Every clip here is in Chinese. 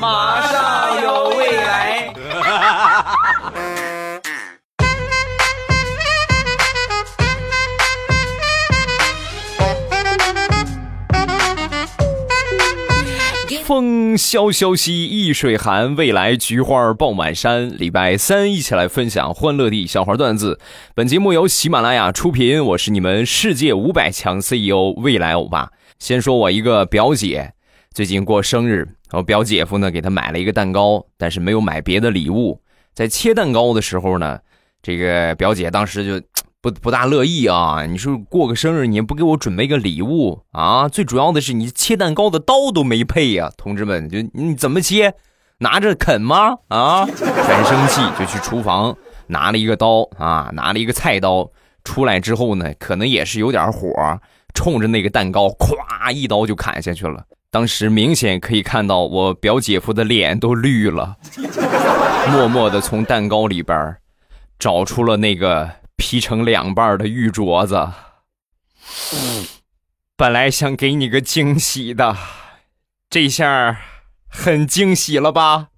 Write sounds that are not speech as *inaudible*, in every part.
马上有未来。风萧萧兮易水寒，未来菊花爆满山。礼拜三一起来分享欢乐的笑话段子。本节目由喜马拉雅出品，我是你们世界五百强 CEO 未来欧巴。先说我一个表姐，最近过生日，我表姐夫呢给她买了一个蛋糕，但是没有买别的礼物。在切蛋糕的时候呢，这个表姐当时就 *tsk* 不不大乐意啊！你说过个生日，你也不给我准备个礼物啊？最主要的是你切蛋糕的刀都没配呀，同志们，就你怎么切？拿着啃吗？啊！很生气，就去厨房拿了一个刀啊，拿了一个菜刀出来之后呢，可能也是有点火，冲着那个蛋糕，咵一刀就砍下去了。当时明显可以看到我表姐夫的脸都绿了，*laughs* 默默的从蛋糕里边找出了那个劈成两半的玉镯子。本来想给你个惊喜的，这下很惊喜了吧？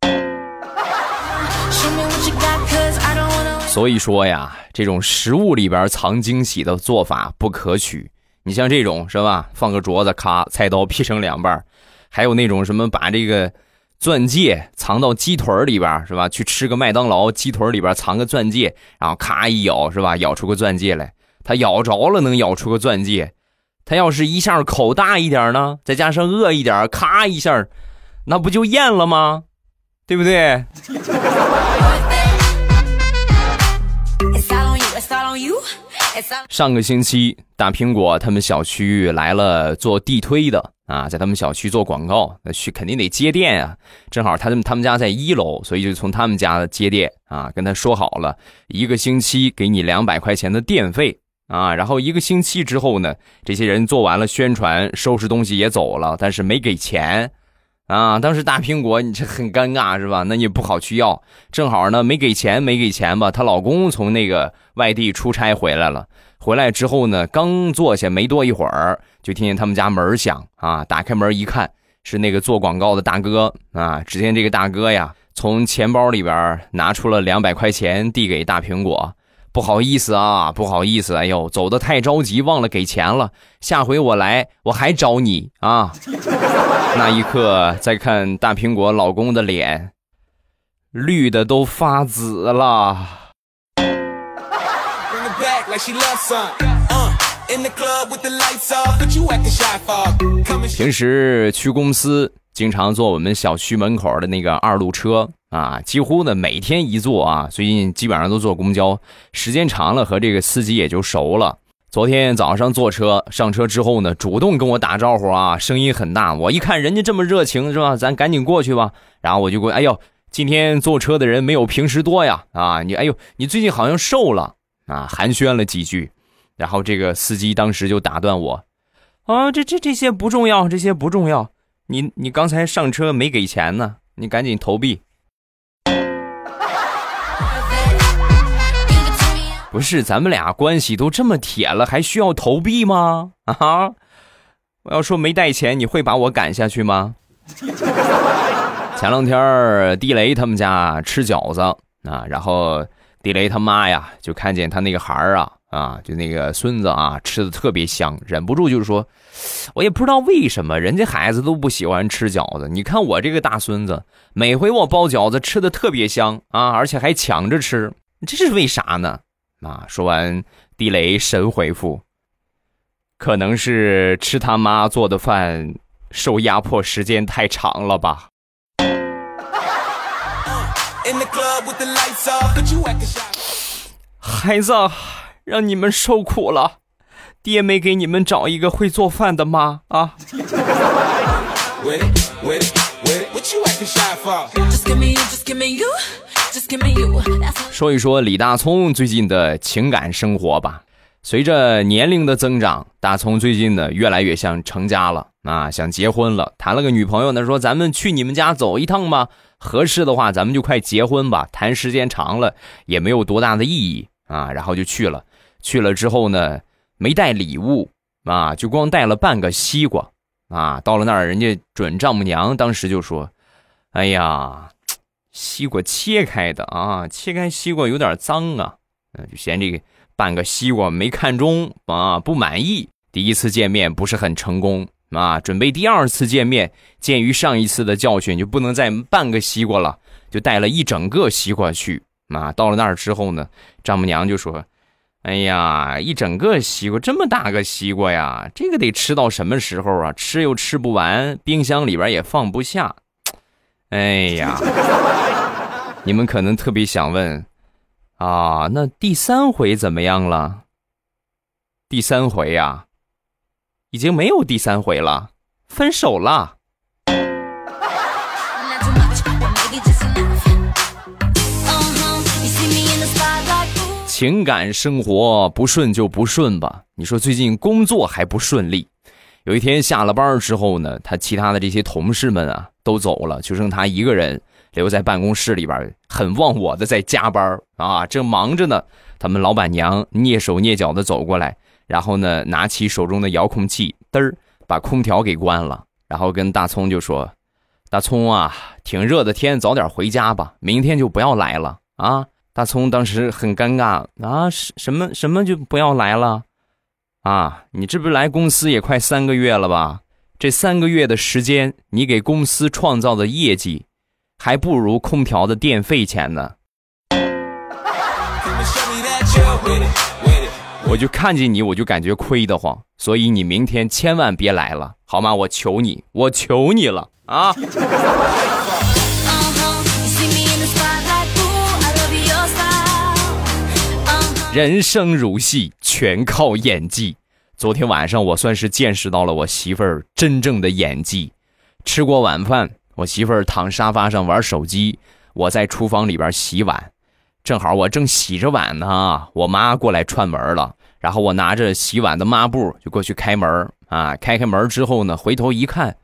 *laughs* 所以说呀，这种食物里边藏惊喜的做法不可取。你像这种是吧？放个镯子，咔，菜刀劈成两半还有那种什么把这个钻戒藏到鸡腿里边是吧？去吃个麦当劳，鸡腿里边藏个钻戒，然后咔一咬是吧？咬出个钻戒来，他咬着了能咬出个钻戒，他要是一下口大一点呢，再加上饿一点，咔一下，那不就咽了吗？对不对？上个星期，大苹果他们小区来了做地推的啊，在他们小区做广告，那去肯定得接电啊。正好他们他们家在一楼，所以就从他们家接电啊，跟他说好了，一个星期给你两百块钱的电费啊。然后一个星期之后呢，这些人做完了宣传，收拾东西也走了，但是没给钱。啊，当时大苹果你这很尴尬是吧？那你不好去要，正好呢没给钱，没给钱吧？她老公从那个外地出差回来了，回来之后呢，刚坐下没多一会儿，就听见他们家门响啊，打开门一看，是那个做广告的大哥啊。只见这个大哥呀，从钱包里边拿出了两百块钱，递给大苹果。不好意思啊，不好意思，哎呦，走的太着急，忘了给钱了。下回我来，我还找你啊。*laughs* 那一刻，再看大苹果老公的脸，绿的都发紫了。平时去公司，经常坐我们小区门口的那个二路车。啊，几乎呢每天一坐啊，最近基本上都坐公交，时间长了和这个司机也就熟了。昨天早上坐车上车之后呢，主动跟我打招呼啊，声音很大。我一看人家这么热情是吧，咱赶紧过去吧。然后我就过，哎呦，今天坐车的人没有平时多呀啊，你哎呦，你最近好像瘦了啊，寒暄了几句。然后这个司机当时就打断我，啊，这这这些不重要，这些不重要。你你刚才上车没给钱呢，你赶紧投币。不是，咱们俩关系都这么铁了，还需要投币吗？啊！我要说没带钱，你会把我赶下去吗？前两天地雷他们家吃饺子啊，然后地雷他妈呀就看见他那个孩儿啊啊，就那个孙子啊吃的特别香，忍不住就是说，我也不知道为什么人家孩子都不喜欢吃饺子，你看我这个大孙子，每回我包饺子吃的特别香啊，而且还抢着吃，这是为啥呢？啊！说完，地雷神回复：“可能是吃他妈做的饭受压迫时间太长了吧。”孩子，让你们受苦了，爹没给你们找一个会做饭的妈啊！说一说李大聪最近的情感生活吧。随着年龄的增长，大聪最近呢越来越像成家了啊，想结婚了，谈了个女朋友呢，说咱们去你们家走一趟吧，合适的话咱们就快结婚吧。谈时间长了也没有多大的意义啊，然后就去了。去了之后呢，没带礼物啊，就光带了半个西瓜啊。到了那儿，人家准丈母娘当时就说。哎呀，西瓜切开的啊，切开西瓜有点脏啊，嗯，就嫌这个半个西瓜没看中啊，不满意。第一次见面不是很成功啊，准备第二次见面，鉴于上一次的教训，就不能再半个西瓜了，就带了一整个西瓜去啊。到了那儿之后呢，丈母娘就说：“哎呀，一整个西瓜，这么大个西瓜呀，这个得吃到什么时候啊？吃又吃不完，冰箱里边也放不下。哎呀，你们可能特别想问啊，那第三回怎么样了？第三回呀。”已经没有第三回了，分手了。情感生活不顺就不顺吧。你说最近工作还不顺利。有一天下了班之后呢，他其他的这些同事们啊都走了，就剩他一个人留在办公室里边，很忘我的在加班啊，正忙着呢。他们老板娘蹑手蹑脚的走过来。然后呢，拿起手中的遥控器，嘚儿把空调给关了。然后跟大葱就说：“大葱啊，挺热的天，早点回家吧，明天就不要来了啊。”大葱当时很尴尬啊，什什么什么就不要来了啊？你这不来公司也快三个月了吧？这三个月的时间，你给公司创造的业绩，还不如空调的电费钱呢。我就看见你，我就感觉亏得慌，所以你明天千万别来了，好吗？我求你，我求你了啊！人生如戏，全靠演技。昨天晚上我算是见识到了我媳妇儿真正的演技。吃过晚饭，我媳妇儿躺沙发上玩手机，我在厨房里边洗碗。正好我正洗着碗呢，我妈过来串门了，然后我拿着洗碗的抹布就过去开门啊。开开门之后呢，回头一看，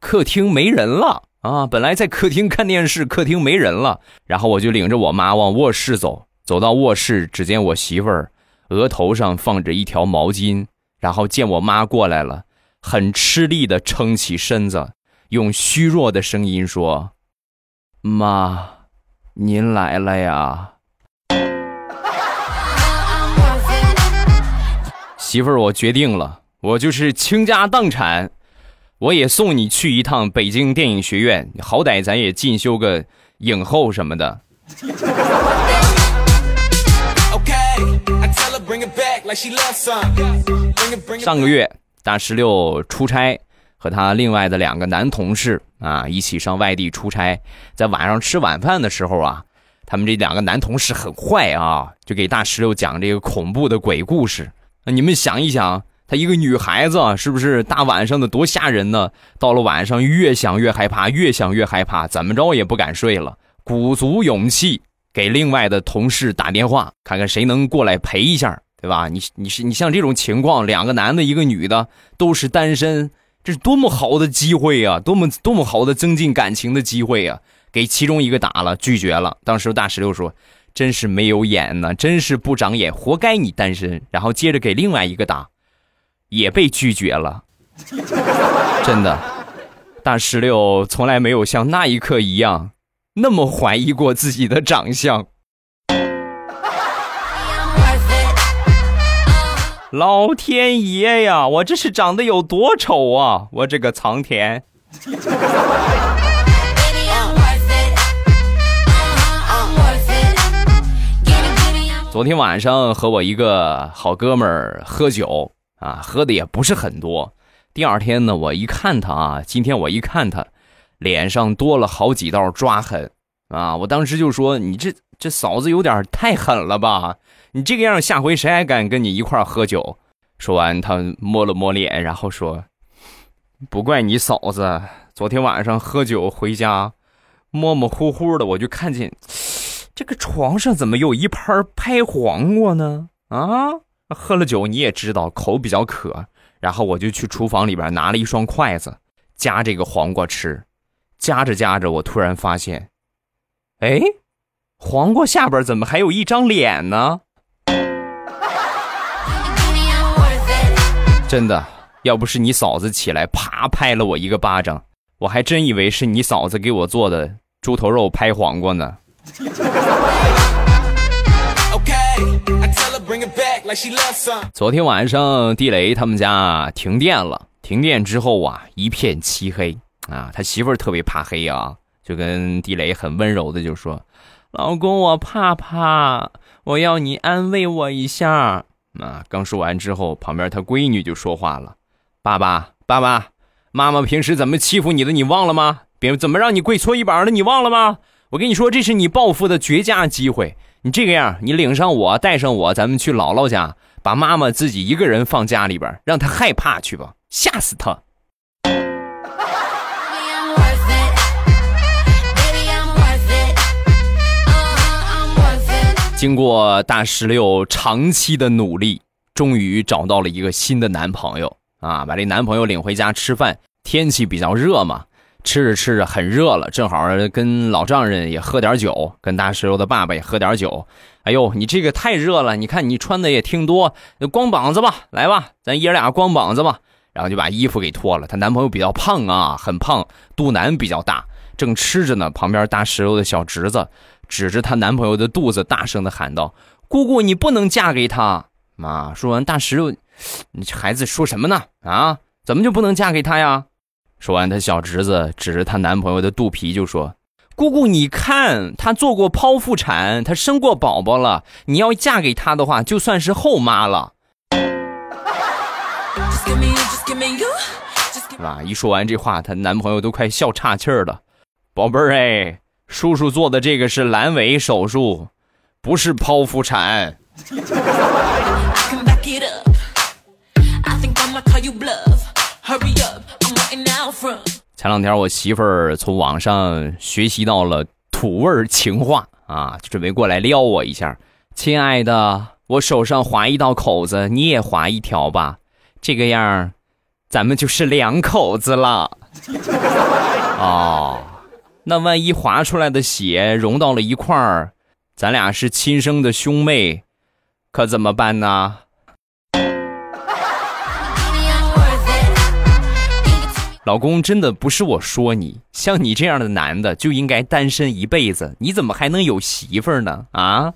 客厅没人了啊！本来在客厅看电视，客厅没人了。然后我就领着我妈往卧室走，走到卧室，只见我媳妇儿额头上放着一条毛巾，然后见我妈过来了，很吃力的撑起身子，用虚弱的声音说：“妈，您来了呀。*laughs* ”媳妇儿，我决定了，我就是倾家荡产，我也送你去一趟北京电影学院，好歹咱也进修个影后什么的。上个月，大石榴出差，和他另外的两个男同事啊一起上外地出差，在晚上吃晚饭的时候啊，他们这两个男同事很坏啊，就给大石榴讲这个恐怖的鬼故事。那你们想一想，她一个女孩子是不是大晚上的多吓人呢？到了晚上越想越害怕，越想越害怕，怎么着也不敢睡了。鼓足勇气给另外的同事打电话，看看谁能过来陪一下，对吧？你你是你像这种情况，两个男的，一个女的，都是单身，这是多么好的机会啊！多么多么好的增进感情的机会啊！给其中一个打了，拒绝了。当时大石榴说。真是没有眼呢，真是不长眼，活该你单身。然后接着给另外一个打，也被拒绝了。*laughs* 真的，大石榴从来没有像那一刻一样那么怀疑过自己的长相。老天爷呀，我这是长得有多丑啊！我这个苍天。昨天晚上和我一个好哥们儿喝酒啊，喝的也不是很多。第二天呢，我一看他啊，今天我一看他，脸上多了好几道抓痕啊。我当时就说：“你这这嫂子有点太狠了吧？你这个样，下回谁还敢跟你一块喝酒？”说完，他摸了摸脸，然后说：“不怪你嫂子，昨天晚上喝酒回家，模模糊糊的，我就看见。”这个床上怎么有一盘拍黄瓜呢？啊，喝了酒你也知道口比较渴，然后我就去厨房里边拿了一双筷子夹这个黄瓜吃，夹着夹着我突然发现，哎，黄瓜下边怎么还有一张脸呢？真的，要不是你嫂子起来啪拍了我一个巴掌，我还真以为是你嫂子给我做的猪头肉拍黄瓜呢。昨天晚上地雷他们家停电了，停电之后啊，一片漆黑啊。他媳妇儿特别怕黑啊，就跟地雷很温柔的就说：“老公，我怕怕，我要你安慰我一下。”啊，刚说完之后，旁边他闺女就说话了：“爸爸，爸爸，妈妈平时怎么欺负你的，你忘了吗？别怎么让你跪搓衣板的，你忘了吗？我跟你说，这是你报复的绝佳机会。你这个样，你领上我，带上我，咱们去姥姥家，把妈妈自己一个人放家里边，让她害怕去吧，吓死她。”经过大石榴长期的努力，终于找到了一个新的男朋友啊！把这男朋友领回家吃饭。天气比较热嘛，吃着吃着很热了，正好跟老丈人也喝点酒，跟大石榴的爸爸也喝点酒。哎呦，你这个太热了！你看你穿的也挺多，光膀子吧，来吧，咱爷俩光膀子吧。然后就把衣服给脱了。她男朋友比较胖啊，很胖，肚腩比较大，正吃着呢。旁边大石榴的小侄子。指着她男朋友的肚子，大声的喊道：“姑姑，你不能嫁给他！”妈说完，大石榴，你这孩子说什么呢？啊，怎么就不能嫁给他呀？说完，她小侄子指着她男朋友的肚皮就说：“姑姑，你看，他做过剖腹产，他生过宝宝了。你要嫁给他的话，就算是后妈了。*laughs* ”啊！一说完这话，她男朋友都快笑岔气儿了。宝贝儿，哎。叔叔做的这个是阑尾手术，不是剖腹产。前两天我媳妇儿从网上学习到了土味情话啊，就准备过来撩我一下。亲爱的，我手上划一道口子，你也划一条吧，这个样，咱们就是两口子了。哦。那万一划出来的血融到了一块儿，咱俩是亲生的兄妹，可怎么办呢？老公，真的不是我说你，像你这样的男的就应该单身一辈子，你怎么还能有媳妇儿呢？啊？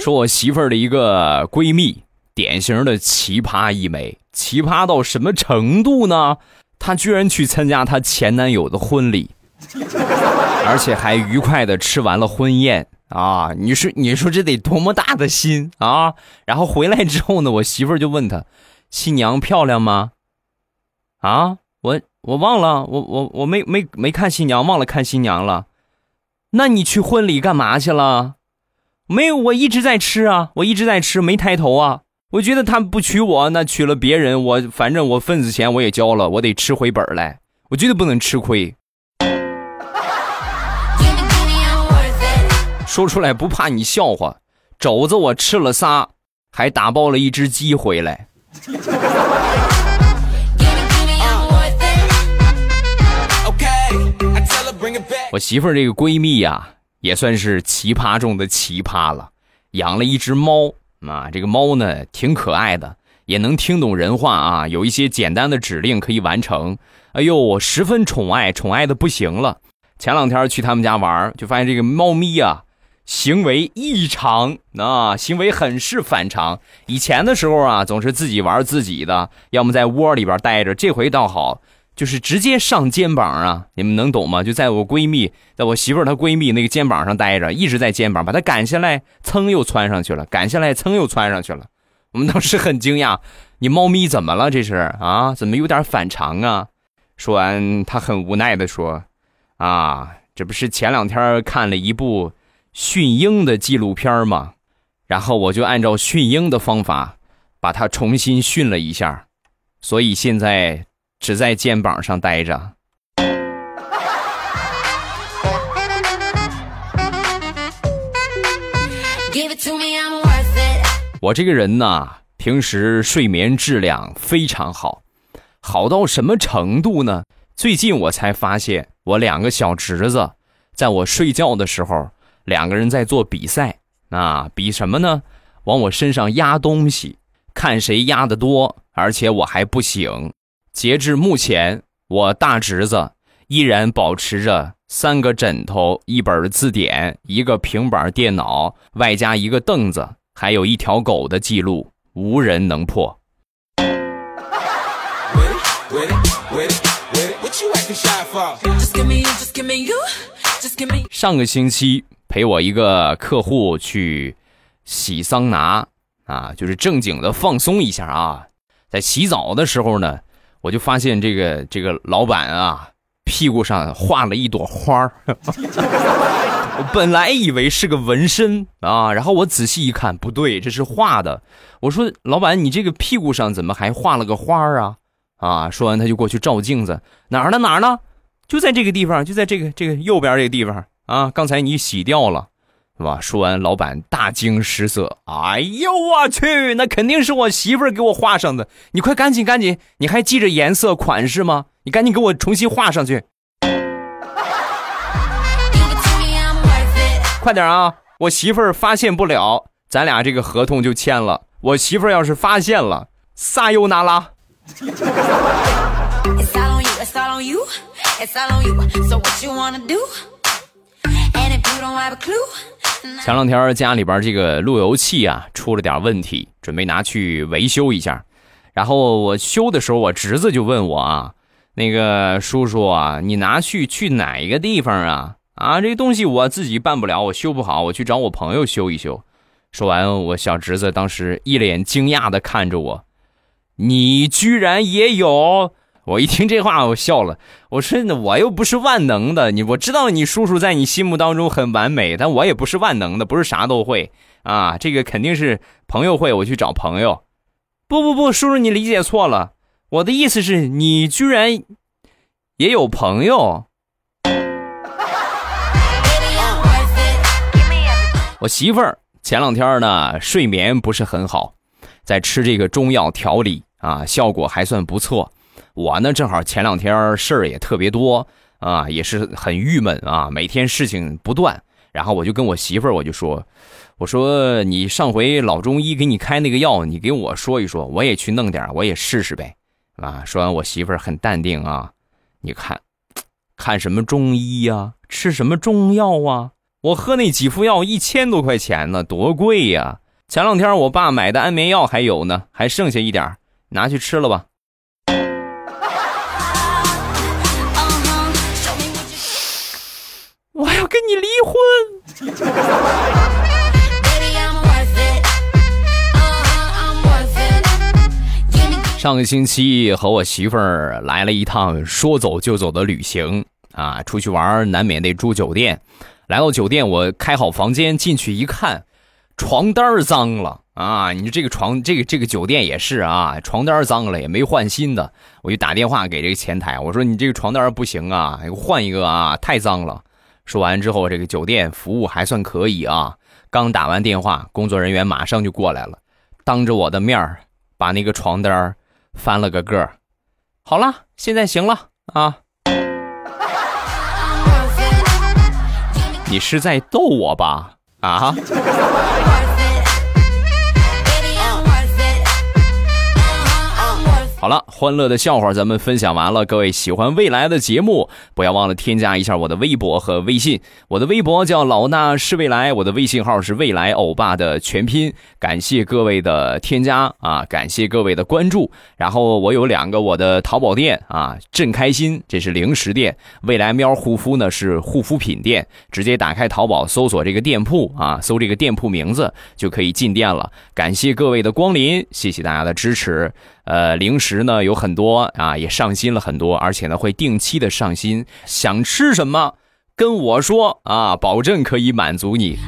说我媳妇儿的一个闺蜜。典型的奇葩一枚，奇葩到什么程度呢？她居然去参加她前男友的婚礼，*laughs* 而且还愉快的吃完了婚宴啊！你说，你说这得多么大的心啊！然后回来之后呢，我媳妇儿就问他：“新娘漂亮吗？”啊，我我忘了，我我我没没没看新娘，忘了看新娘了。那你去婚礼干嘛去了？没有，我一直在吃啊，我一直在吃，没抬头啊。我觉得他们不娶我，那娶了别人，我反正我份子钱我也交了，我得吃回本来。我绝对不能吃亏。说出来不怕你笑话，肘子我吃了仨，还打包了一只鸡回来。我媳妇儿这个闺蜜呀，也算是奇葩中的奇葩了，养了一只猫。啊，这个猫呢挺可爱的，也能听懂人话啊，有一些简单的指令可以完成。哎呦，我十分宠爱，宠爱的不行了。前两天去他们家玩，就发现这个猫咪啊，行为异常，啊，行为很是反常。以前的时候啊，总是自己玩自己的，要么在窝里边待着。这回倒好。就是直接上肩膀啊！你们能懂吗？就在我闺蜜，在我媳妇儿她闺蜜那个肩膀上待着，一直在肩膀，把她赶下来，噌又窜上去了，赶下来，噌又窜上去了。我们当时很惊讶，你猫咪怎么了？这是啊？怎么有点反常啊？说完，她很无奈的说：“啊，这不是前两天看了一部驯鹰的纪录片吗？然后我就按照驯鹰的方法，把它重新训了一下，所以现在。”只在肩膀上待着。我这个人呢，平时睡眠质量非常好，好到什么程度呢？最近我才发现，我两个小侄子在我睡觉的时候，两个人在做比赛啊，比什么呢？往我身上压东西。看谁压的多，而且我还不醒。截至目前，我大侄子依然保持着三个枕头、一本字典、一个平板电脑，外加一个凳子，还有一条狗的记录，无人能破。上个星期陪我一个客户去洗桑拿啊，就是正经的放松一下啊。在洗澡的时候呢，我就发现这个这个老板啊屁股上画了一朵花儿。*laughs* 我本来以为是个纹身啊，然后我仔细一看，不对，这是画的。我说老板，你这个屁股上怎么还画了个花儿啊？啊！说完他就过去照镜子，哪儿呢？哪儿呢？就在这个地方，就在这个这个右边这个地方啊！刚才你洗掉了，是吧？说完，老板大惊失色。哎呦我去！那肯定是我媳妇儿给我画上的。你快赶紧赶紧！你还记着颜色款式吗？你赶紧给我重新画上去。快点啊！我媳妇儿发现不了，咱俩这个合同就签了。我媳妇儿要是发现了，撒尤那拉。前两天家里边这个路由器啊出了点问题，准备拿去维修一下。然后我修的时候，我侄子就问我啊：“那个叔叔啊，你拿去去哪一个地方啊？啊，这东西我自己办不了，我修不好，我去找我朋友修一修。”说完，我小侄子当时一脸惊讶的看着我。你居然也有！我一听这话，我笑了。我说：“我又不是万能的，你我知道你叔叔在你心目当中很完美，但我也不是万能的，不是啥都会啊。这个肯定是朋友会，我去找朋友。不不不，叔叔你理解错了，我的意思是你居然也有朋友。我媳妇儿前两天呢睡眠不是很好。”在吃这个中药调理啊，效果还算不错。我呢，正好前两天事儿也特别多啊，也是很郁闷啊，每天事情不断。然后我就跟我媳妇儿，我就说：“我说你上回老中医给你开那个药，你给我说一说，我也去弄点，我也试试呗。”啊，说完，我媳妇儿很淡定啊，你看，看什么中医呀，吃什么中药啊？我喝那几副药一千多块钱呢，多贵呀！前两天我爸买的安眠药还有呢，还剩下一点拿去吃了吧。跟你离婚。上个星期和我媳妇儿来了一趟说走就走的旅行啊，出去玩难免得住酒店。来到酒店，我开好房间进去一看。床单脏了啊！你这个床，这个这个酒店也是啊，床单脏了也没换新的，我就打电话给这个前台，我说你这个床单不行啊，换一个啊，太脏了。说完之后，这个酒店服务还算可以啊。刚打完电话，工作人员马上就过来了，当着我的面把那个床单翻了个个儿。好了，现在行了啊。你是在逗我吧？啊！好了，欢乐的笑话咱们分享完了。各位喜欢未来的节目，不要忘了添加一下我的微博和微信。我的微博叫老衲是未来，我的微信号是未来欧巴的全拼。感谢各位的添加啊，感谢各位的关注。然后我有两个我的淘宝店啊，朕开心这是零食店，未来喵护肤呢是护肤品店。直接打开淘宝搜索这个店铺啊，搜这个店铺名字就可以进店了。感谢各位的光临，谢谢大家的支持。呃，零食呢有很多啊，也上新了很多，而且呢会定期的上新。想吃什么，跟我说啊，保证可以满足你。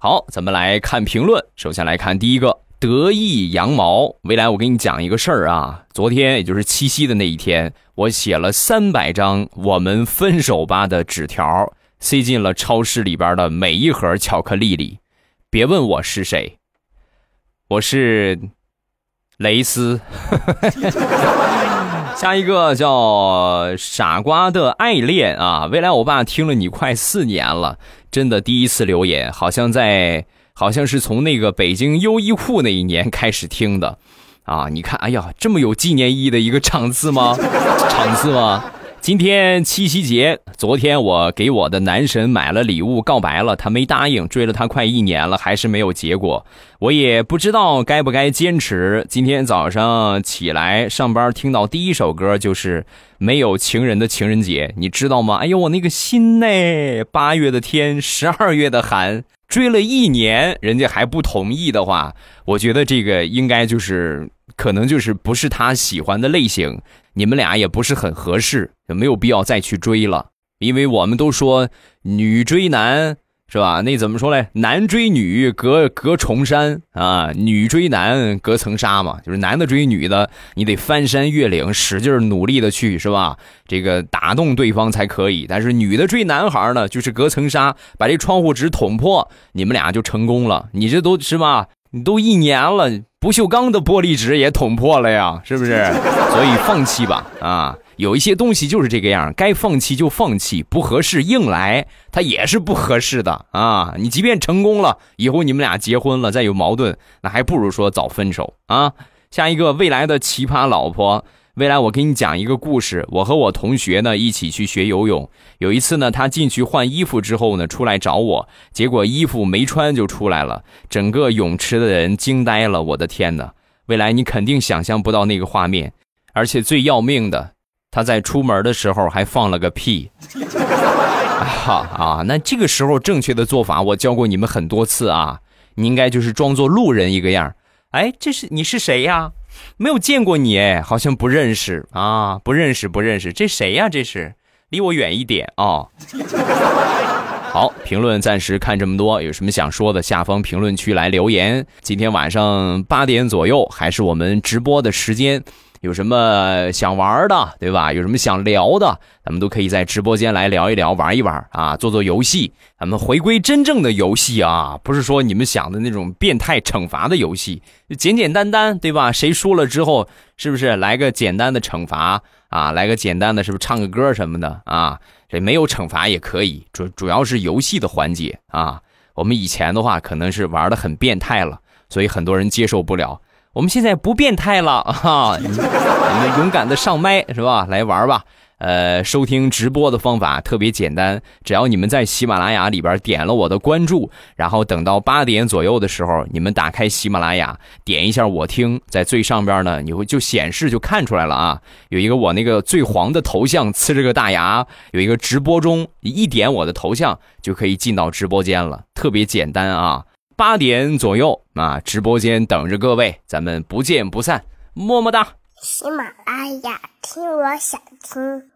好，咱们来看评论。首先来看第一个，得意羊毛。未来我给你讲一个事儿啊，昨天也就是七夕的那一天，我写了三百张我们分手吧的纸条，塞进了超市里边的每一盒巧克力里。别问我是谁，我是。蕾丝，*laughs* 下一个叫傻瓜的爱恋啊！未来我爸听了你快四年了，真的第一次留言，好像在好像是从那个北京优衣库那一年开始听的，啊，你看，哎呀，这么有纪念意义的一个场次吗？场次吗？今天七夕节，昨天我给我的男神买了礼物，告白了，他没答应，追了他快一年了，还是没有结果。我也不知道该不该坚持。今天早上起来上班，听到第一首歌就是《没有情人的情人节》，你知道吗？哎呦，我那个心呢？八月的天，十二月的寒。追了一年，人家还不同意的话，我觉得这个应该就是可能就是不是他喜欢的类型，你们俩也不是很合适，就没有必要再去追了。因为我们都说女追男。是吧？那怎么说嘞？男追女隔隔重山啊，女追男隔层纱嘛。就是男的追女的，你得翻山越岭，使劲努力的去，是吧？这个打动对方才可以。但是女的追男孩呢，就是隔层纱，把这窗户纸捅破，你们俩就成功了。你这都是吧？你都一年了，不锈钢的玻璃纸也捅破了呀，是不是？*laughs* 所以放弃吧，啊。有一些东西就是这个样，该放弃就放弃，不合适硬来，它也是不合适的啊！你即便成功了，以后你们俩结婚了，再有矛盾，那还不如说早分手啊！下一个未来的奇葩老婆，未来我给你讲一个故事。我和我同学呢一起去学游泳，有一次呢，他进去换衣服之后呢，出来找我，结果衣服没穿就出来了，整个泳池的人惊呆了。我的天哪！未来你肯定想象不到那个画面，而且最要命的。他在出门的时候还放了个屁，哈 *laughs* 啊！那这个时候正确的做法我教过你们很多次啊，你应该就是装作路人一个样哎，这是你是谁呀？没有见过你哎，好像不认识啊，不认识不认识，这谁呀？这是离我远一点啊！*laughs* 好，评论暂时看这么多，有什么想说的，下方评论区来留言。今天晚上八点左右还是我们直播的时间。有什么想玩的，对吧？有什么想聊的，咱们都可以在直播间来聊一聊，玩一玩啊，做做游戏。咱们回归真正的游戏啊，不是说你们想的那种变态惩罚的游戏，简简单单，对吧？谁输了之后，是不是来个简单的惩罚啊？来个简单的，是不是唱个歌什么的啊？这没有惩罚也可以，主主要是游戏的环节啊。我们以前的话可能是玩的很变态了，所以很多人接受不了。我们现在不变态了 *laughs* 啊！你们勇敢的上麦是吧？来玩吧。呃，收听直播的方法特别简单，只要你们在喜马拉雅里边点了我的关注，然后等到八点左右的时候，你们打开喜马拉雅，点一下我听，在最上边呢，你会就显示就看出来了啊，有一个我那个最黄的头像，呲着个大牙，有一个直播中，一点我的头像就可以进到直播间了，特别简单啊。八点左右啊，直播间等着各位，咱们不见不散，么么哒。喜马拉雅听，我想听。